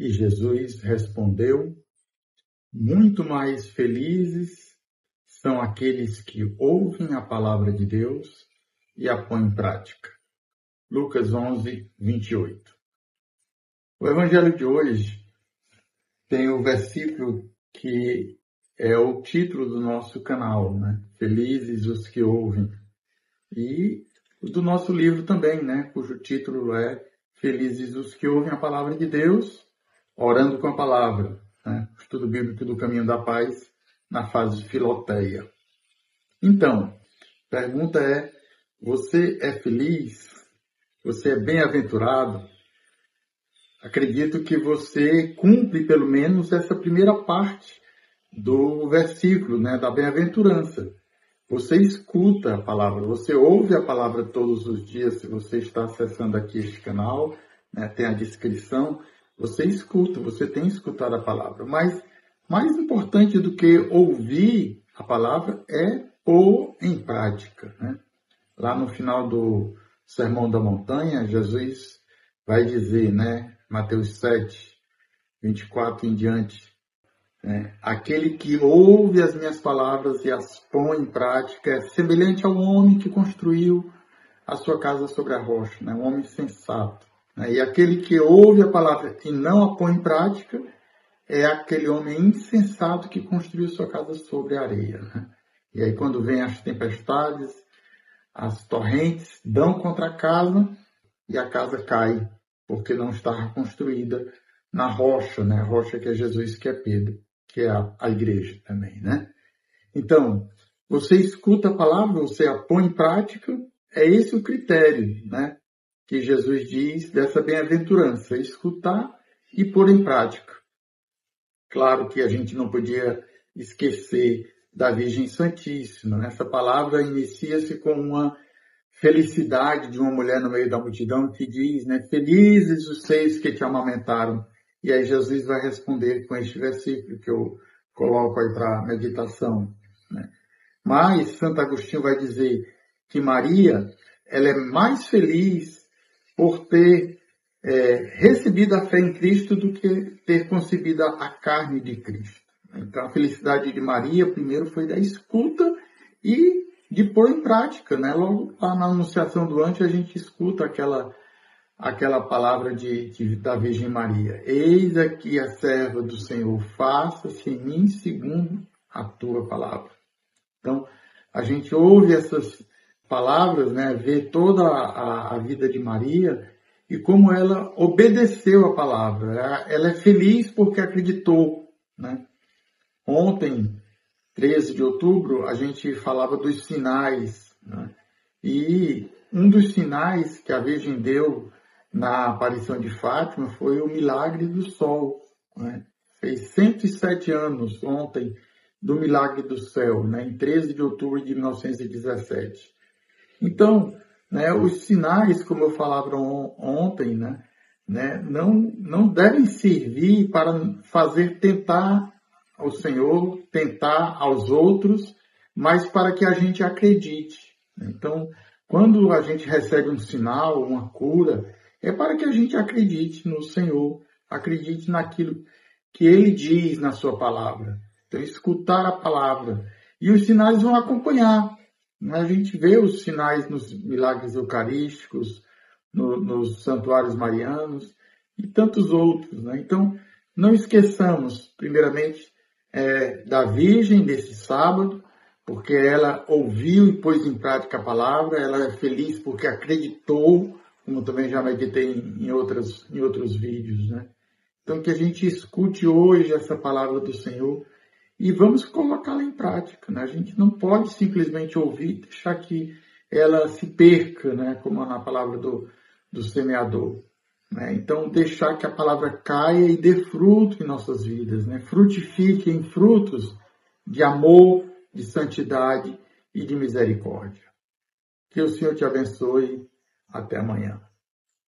E Jesus respondeu: Muito mais felizes são aqueles que ouvem a palavra de Deus e a põem em prática. Lucas 11, 28. O evangelho de hoje tem o versículo que é o título do nosso canal, né? Felizes os que ouvem. E do nosso livro também, né? Cujo título é Felizes os que ouvem a palavra de Deus, orando com a palavra. Né? Estudo bíblico do caminho da paz na fase filoteia. Então, pergunta é: você é feliz? Você é bem-aventurado? Acredito que você cumpre pelo menos essa primeira parte do versículo, né, da bem-aventurança. Você escuta a palavra, você ouve a palavra todos os dias, se você está acessando aqui este canal, né, tem a descrição, você escuta, você tem escutado a palavra. Mas mais importante do que ouvir a palavra é pôr em prática. Né? Lá no final do Sermão da Montanha, Jesus vai dizer, né, Mateus 7, 24 em diante, né, aquele que ouve as minhas palavras e as põe em prática é semelhante ao homem que construiu a sua casa sobre a rocha, né, um homem sensato. E aquele que ouve a palavra e não a põe em prática é aquele homem insensato que construiu sua casa sobre a areia. Né? E aí, quando vem as tempestades, as torrentes dão contra a casa e a casa cai, porque não está construída na rocha, né? A rocha que é Jesus, que é Pedro, que é a, a igreja também, né? Então, você escuta a palavra, você a põe em prática, é esse o critério, né? Que Jesus diz dessa bem-aventurança, escutar e pôr em prática. Claro que a gente não podia esquecer da Virgem Santíssima. Essa palavra inicia-se com uma felicidade de uma mulher no meio da multidão que diz, né, felizes os seis que te amamentaram. E aí Jesus vai responder com este versículo que eu coloco aí para meditação. Né? Mas Santo Agostinho vai dizer que Maria, ela é mais feliz por ter é, recebido a fé em Cristo do que ter concebido a carne de Cristo. Então, a felicidade de Maria, primeiro, foi da escuta e de pôr em prática, né? Logo lá na Anunciação do Antes, a gente escuta aquela, aquela palavra de, de, da Virgem Maria. Eis aqui a serva do Senhor, faça-se em mim segundo a tua palavra. Então, a gente ouve essas palavras, né? Vê toda a, a vida de Maria e como ela obedeceu a palavra. Ela é feliz porque acreditou, né? Ontem, 13 de outubro, a gente falava dos sinais. Né? E um dos sinais que a Virgem deu na aparição de Fátima foi o milagre do sol. Né? Fez 107 anos ontem do milagre do céu, né? em 13 de outubro de 1917. Então, né, os sinais, como eu falava ontem, né, né, não, não devem servir para fazer tentar ao Senhor, tentar aos outros, mas para que a gente acredite. Então, quando a gente recebe um sinal, uma cura, é para que a gente acredite no Senhor, acredite naquilo que Ele diz na Sua palavra. Então, escutar a palavra. E os sinais vão acompanhar. A gente vê os sinais nos milagres eucarísticos, no, nos santuários marianos e tantos outros. Né? Então, não esqueçamos, primeiramente, é, da Virgem desse sábado, porque ela ouviu e pôs em prática a palavra, ela é feliz porque acreditou, como também já meditei em, em, outras, em outros vídeos, né? Então que a gente escute hoje essa palavra do Senhor e vamos colocá-la em prática, né? A gente não pode simplesmente ouvir e deixar que ela se perca, né? Como na palavra do, do semeador. Né? Então, deixar que a palavra caia e dê fruto em nossas vidas, né? frutifique em frutos de amor, de santidade e de misericórdia. Que o Senhor te abençoe. Até amanhã.